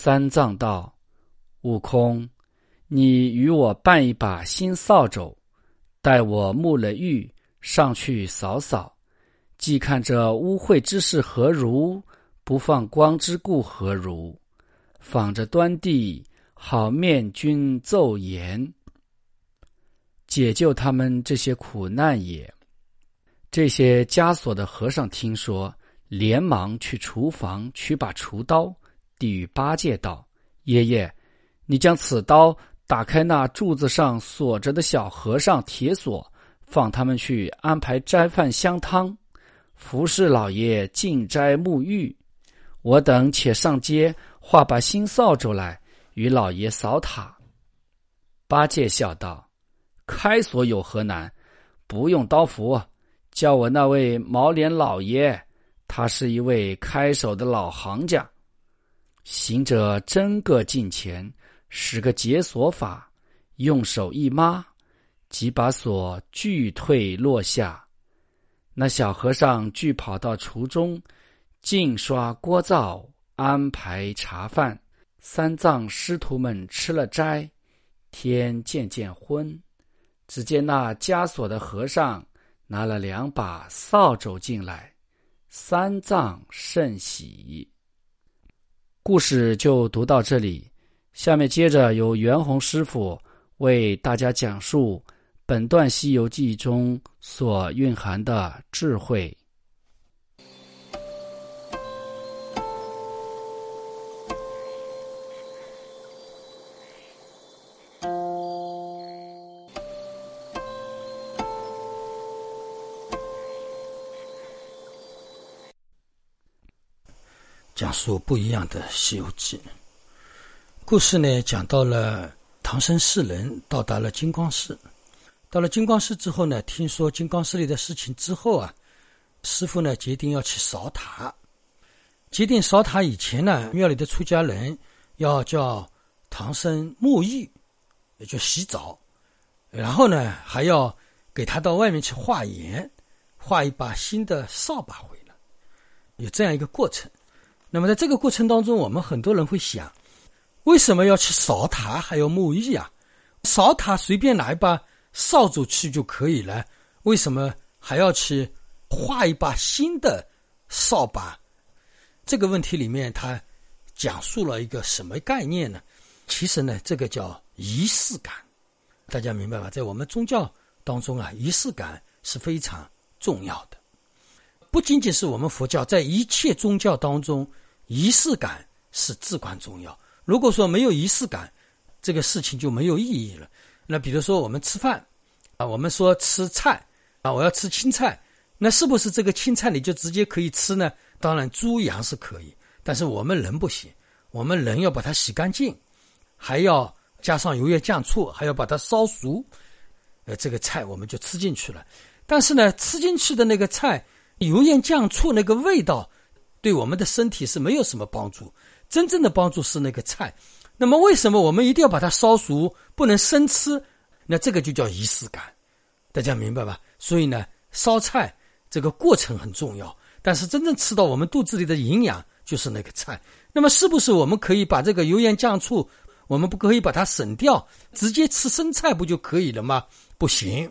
三藏道：“悟空，你与我办一把新扫帚，待我沐了浴，上去扫扫，既看这污秽之事何如，不放光之故何如？仿着端地，好面君奏言，解救他们这些苦难也。”这些枷锁的和尚听说，连忙去厨房取把厨刀。递与八戒道：“爷爷，你将此刀打开那柱子上锁着的小和尚铁锁，放他们去安排斋饭香汤，服侍老爷进斋沐浴。我等且上街画把新扫帚来，与老爷扫塔。”八戒笑道：“开锁有何难？不用刀斧，叫我那位毛脸老爷，他是一位开手的老行家。”行者真个近前，使个解锁法，用手一抹，即把锁俱退落下。那小和尚俱跑到厨中，净刷锅灶，安排茶饭。三藏师徒们吃了斋，天渐渐昏。只见那枷锁的和尚拿了两把扫帚进来，三藏甚喜。故事就读到这里，下面接着由袁弘师傅为大家讲述本段《西游记》中所蕴含的智慧。讲述不一样的《西游记》故事呢，讲到了唐僧四人到达了金光寺。到了金光寺之后呢，听说金光寺里的事情之后啊，师傅呢决定要去扫塔。决定扫塔以前呢，庙里的出家人要叫唐僧沐浴，也就洗澡，然后呢还要给他到外面去化缘，画一把新的扫把回来，有这样一个过程。那么在这个过程当中，我们很多人会想，为什么要去扫塔还要沐浴啊？扫塔随便拿一把扫帚去就可以了，为什么还要去画一把新的扫把？这个问题里面，他讲述了一个什么概念呢？其实呢，这个叫仪式感，大家明白吧？在我们宗教当中啊，仪式感是非常重要的。不仅仅是我们佛教，在一切宗教当中，仪式感是至关重要。如果说没有仪式感，这个事情就没有意义了。那比如说我们吃饭，啊，我们说吃菜，啊，我要吃青菜，那是不是这个青菜你就直接可以吃呢？当然，猪羊是可以，但是我们人不行，我们人要把它洗干净，还要加上油盐酱醋，还要把它烧熟，呃，这个菜我们就吃进去了。但是呢，吃进去的那个菜。油盐酱醋那个味道，对我们的身体是没有什么帮助。真正的帮助是那个菜。那么，为什么我们一定要把它烧熟，不能生吃？那这个就叫仪式感，大家明白吧？所以呢，烧菜这个过程很重要，但是真正吃到我们肚子里的营养就是那个菜。那么，是不是我们可以把这个油盐酱醋，我们不可以把它省掉，直接吃生菜不就可以了吗？不行，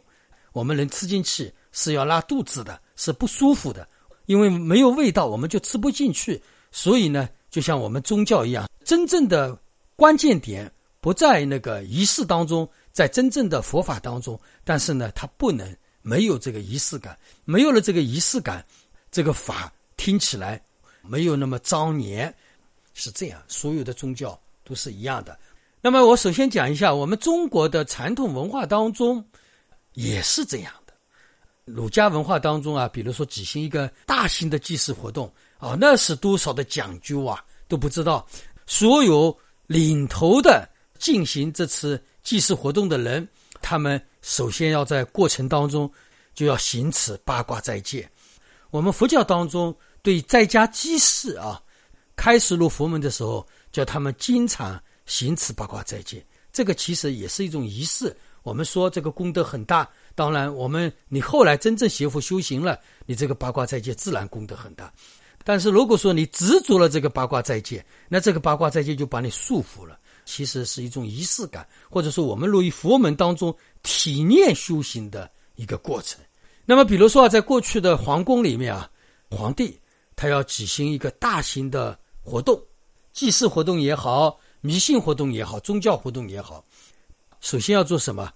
我们人吃进去是要拉肚子的。是不舒服的，因为没有味道，我们就吃不进去。所以呢，就像我们宗教一样，真正的关键点不在那个仪式当中，在真正的佛法当中。但是呢，它不能没有这个仪式感，没有了这个仪式感，这个法听起来没有那么庄严。是这样，所有的宗教都是一样的。那么，我首先讲一下，我们中国的传统文化当中也是这样。儒家文化当中啊，比如说举行一个大型的祭祀活动啊，那是多少的讲究啊，都不知道，所有领头的进行这次祭祀活动的人，他们首先要在过程当中就要行此八卦斋戒。我们佛教当中对在家祭祀啊，开始入佛门的时候，叫他们经常行此八卦斋戒。这个其实也是一种仪式。我们说这个功德很大，当然我们你后来真正学佛修行了，你这个八卦在戒自然功德很大。但是如果说你执着了这个八卦在戒，那这个八卦在戒就把你束缚了。其实是一种仪式感，或者说我们入于佛门当中体验修行的一个过程。那么，比如说啊，在过去的皇宫里面啊，皇帝他要举行一个大型的活动，祭祀活动也好，迷信活动也好，宗教活动也好，首先要做什么？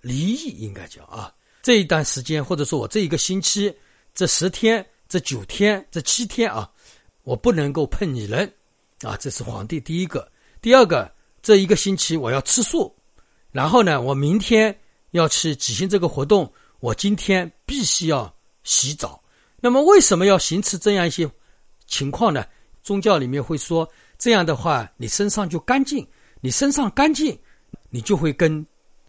离异应该叫啊，这一段时间，或者说我这一个星期，这十天、这九天、这七天啊，我不能够碰女人啊，这是皇帝第一个。第二个，这一个星期我要吃素，然后呢，我明天要去举行这个活动。我今天必须要洗澡，那么为什么要行持这样一些情况呢？宗教里面会说，这样的话你身上就干净，你身上干净，你就会跟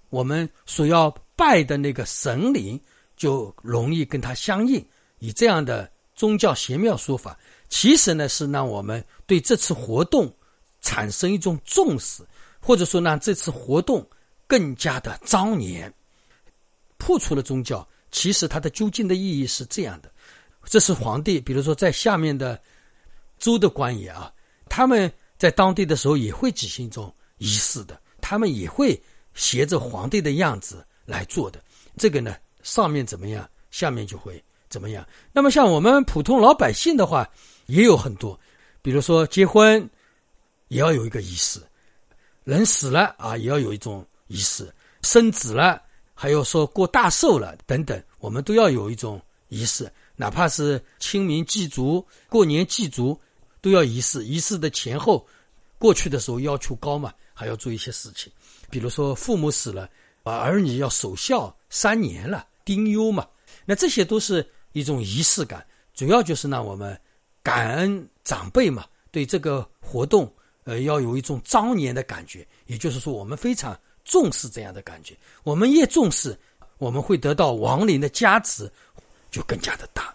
我们所要拜的那个神灵就容易跟他相应。以这样的宗教玄妙说法，其实呢是让我们对这次活动产生一种重视，或者说让这次活动更加的庄严。破除了宗教，其实它的究竟的意义是这样的：这是皇帝，比如说在下面的州的官员啊，他们在当地的时候也会举行一种仪式的，他们也会学着皇帝的样子来做的。这个呢，上面怎么样，下面就会怎么样。那么像我们普通老百姓的话，也有很多，比如说结婚也要有一个仪式，人死了啊，也要有一种仪式，生子了。还有说过大寿了等等，我们都要有一种仪式，哪怕是清明祭祖、过年祭祖，都要仪式。仪式的前后，过去的时候要求高嘛，还要做一些事情，比如说父母死了，啊儿女要守孝三年了，丁忧嘛，那这些都是一种仪式感，主要就是让我们感恩长辈嘛，对这个活动，呃，要有一种庄严的感觉，也就是说，我们非常。重视这样的感觉，我们越重视，我们会得到亡灵的加持，就更加的大。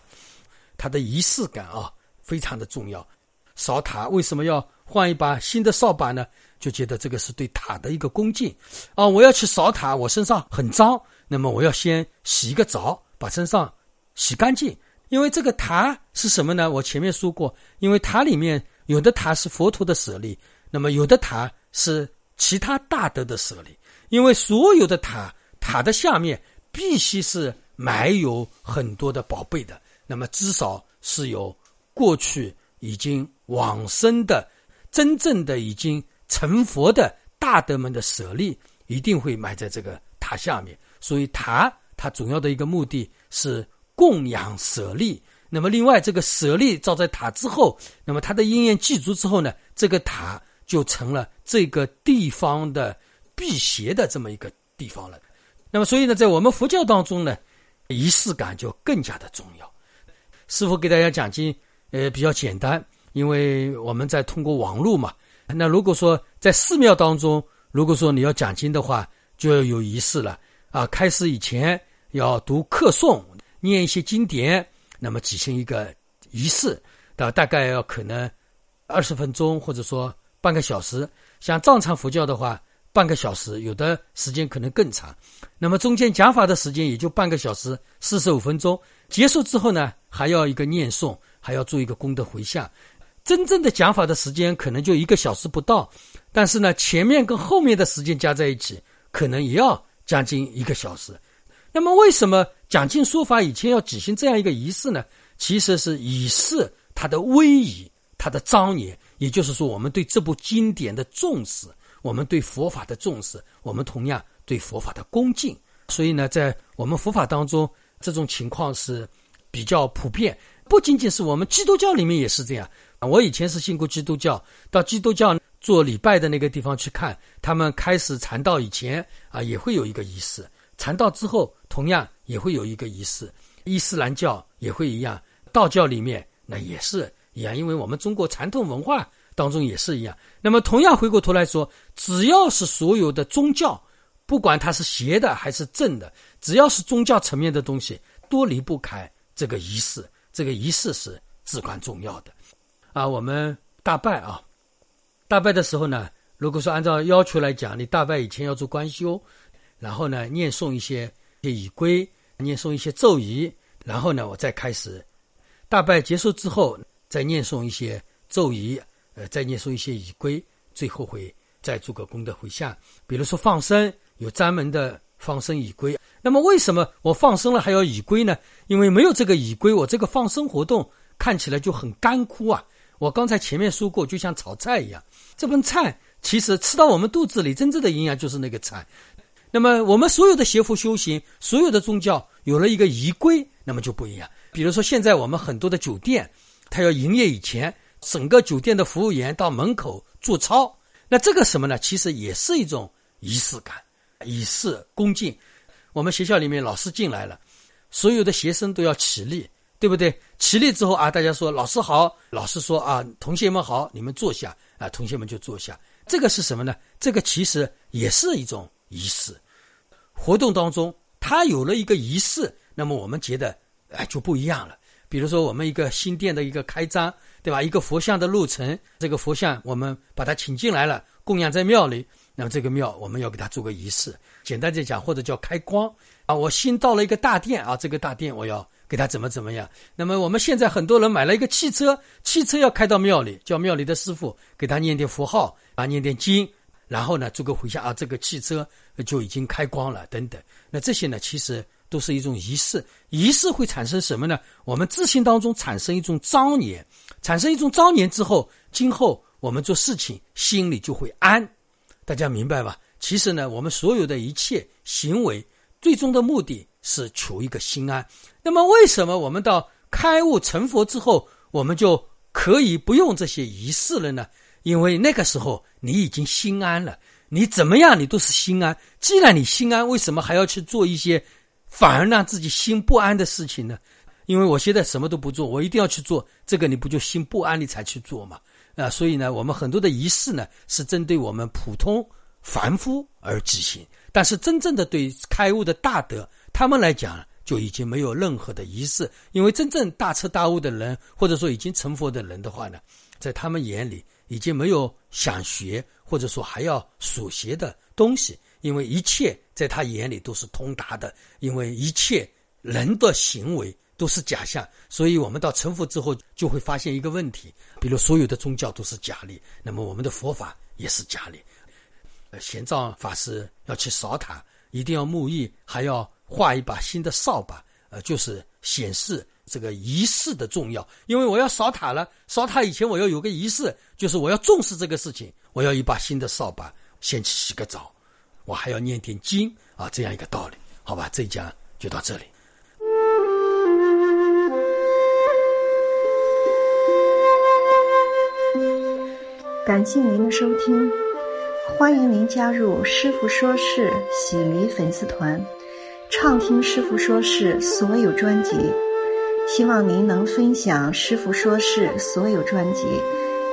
它的仪式感啊，非常的重要。扫塔为什么要换一把新的扫把呢？就觉得这个是对塔的一个恭敬啊！我要去扫塔，我身上很脏，那么我要先洗一个澡，把身上洗干净。因为这个塔是什么呢？我前面说过，因为塔里面有的塔是佛陀的舍利，那么有的塔是其他大德的舍利。因为所有的塔塔的下面必须是埋有很多的宝贝的，那么至少是有过去已经往生的、真正的已经成佛的大德们的舍利，一定会埋在这个塔下面。所以塔它主要的一个目的是供养舍利。那么另外这个舍利造在塔之后，那么它的因缘具足之后呢，这个塔就成了这个地方的。辟邪的这么一个地方了，那么所以呢，在我们佛教当中呢，仪式感就更加的重要。师傅给大家讲经，呃，比较简单，因为我们在通过网络嘛。那如果说在寺庙当中，如果说你要讲经的话，就要有仪式了啊。开始以前要读课诵，念一些经典，那么举行一个仪式，大大概要可能二十分钟，或者说半个小时。像藏传佛教的话。半个小时，有的时间可能更长。那么中间讲法的时间也就半个小时，四十五分钟。结束之后呢，还要一个念诵，还要做一个功德回向。真正的讲法的时间可能就一个小时不到，但是呢，前面跟后面的时间加在一起，可能也要将近一个小时。那么，为什么讲经说法以前要举行这样一个仪式呢？其实是以示它的威仪、它的庄严，也就是说，我们对这部经典的重视。我们对佛法的重视，我们同样对佛法的恭敬，所以呢，在我们佛法当中，这种情况是比较普遍。不仅仅是我们基督教里面也是这样。我以前是信过基督教，到基督教做礼拜的那个地方去看，他们开始禅道以前啊，也会有一个仪式；禅道之后，同样也会有一个仪式。伊斯兰教也会一样，道教里面那也是一样，因为我们中国传统文化当中也是一样。那么，同样回过头来说，只要是所有的宗教，不管它是邪的还是正的，只要是宗教层面的东西，都离不开这个仪式。这个仪式是至关重要的。啊，我们大拜啊，大拜的时候呢，如果说按照要求来讲，你大拜以前要做观修，然后呢，念诵一些一些仪规，念诵一些咒语，然后呢，我再开始大拜结束之后，再念诵一些咒语。呃，再念诵一些仪规，最后会再做个功德回向。比如说放生，有专门的放生仪规。那么为什么我放生了还要仪规呢？因为没有这个仪规，我这个放生活动看起来就很干枯啊。我刚才前面说过，就像炒菜一样，这份菜其实吃到我们肚子里，真正的营养就是那个菜。那么我们所有的邪佛修行，所有的宗教有了一个仪规，那么就不一样。比如说现在我们很多的酒店，它要营业以前。整个酒店的服务员到门口做操，那这个什么呢？其实也是一种仪式感，以示恭敬。我们学校里面老师进来了，所有的学生都要起立，对不对？起立之后啊，大家说老师好，老师说啊，同学们好，你们坐下啊，同学们就坐下。这个是什么呢？这个其实也是一种仪式。活动当中，它有了一个仪式，那么我们觉得哎就不一样了。比如说，我们一个新店的一个开张，对吧？一个佛像的路程，这个佛像我们把它请进来了，供养在庙里。那么这个庙我们要给它做个仪式，简单的讲，或者叫开光啊。我新到了一个大殿啊，这个大殿我要给他怎么怎么样。那么我们现在很多人买了一个汽车，汽车要开到庙里，叫庙里的师傅给他念点佛号啊，念点经，然后呢做个回向啊，这个汽车就已经开光了等等。那这些呢，其实。都是一种仪式，仪式会产生什么呢？我们自信当中产生一种庄严，产生一种庄严之后，今后我们做事情心里就会安。大家明白吧？其实呢，我们所有的一切行为，最终的目的是求一个心安。那么，为什么我们到开悟成佛之后，我们就可以不用这些仪式了呢？因为那个时候你已经心安了，你怎么样，你都是心安。既然你心安，为什么还要去做一些？反而让自己心不安的事情呢？因为我现在什么都不做，我一定要去做这个，你不就心不安，你才去做嘛？啊，所以呢，我们很多的仪式呢，是针对我们普通凡夫而执行，但是真正的对开悟的大德，他们来讲就已经没有任何的仪式，因为真正大彻大悟的人，或者说已经成佛的人的话呢，在他们眼里已经没有想学或者说还要所学的东西。因为一切在他眼里都是通达的，因为一切人的行为都是假象，所以我们到成佛之后就会发现一个问题，比如所有的宗教都是假理，那么我们的佛法也是假理。玄奘法师要去扫塔，一定要沐浴，还要画一把新的扫把，呃，就是显示这个仪式的重要。因为我要扫塔了，扫塔以前我要有个仪式，就是我要重视这个事情，我要一把新的扫把，先去洗个澡。我还要念点经啊，这样一个道理，好吧？这一讲就到这里。感谢您的收听，欢迎您加入师傅说事喜迷粉丝团，畅听师傅说事所有专辑。希望您能分享师傅说事所有专辑，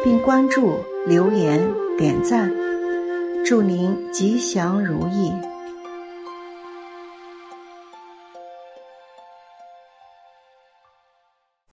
并关注、留言、点赞。祝您吉祥如意。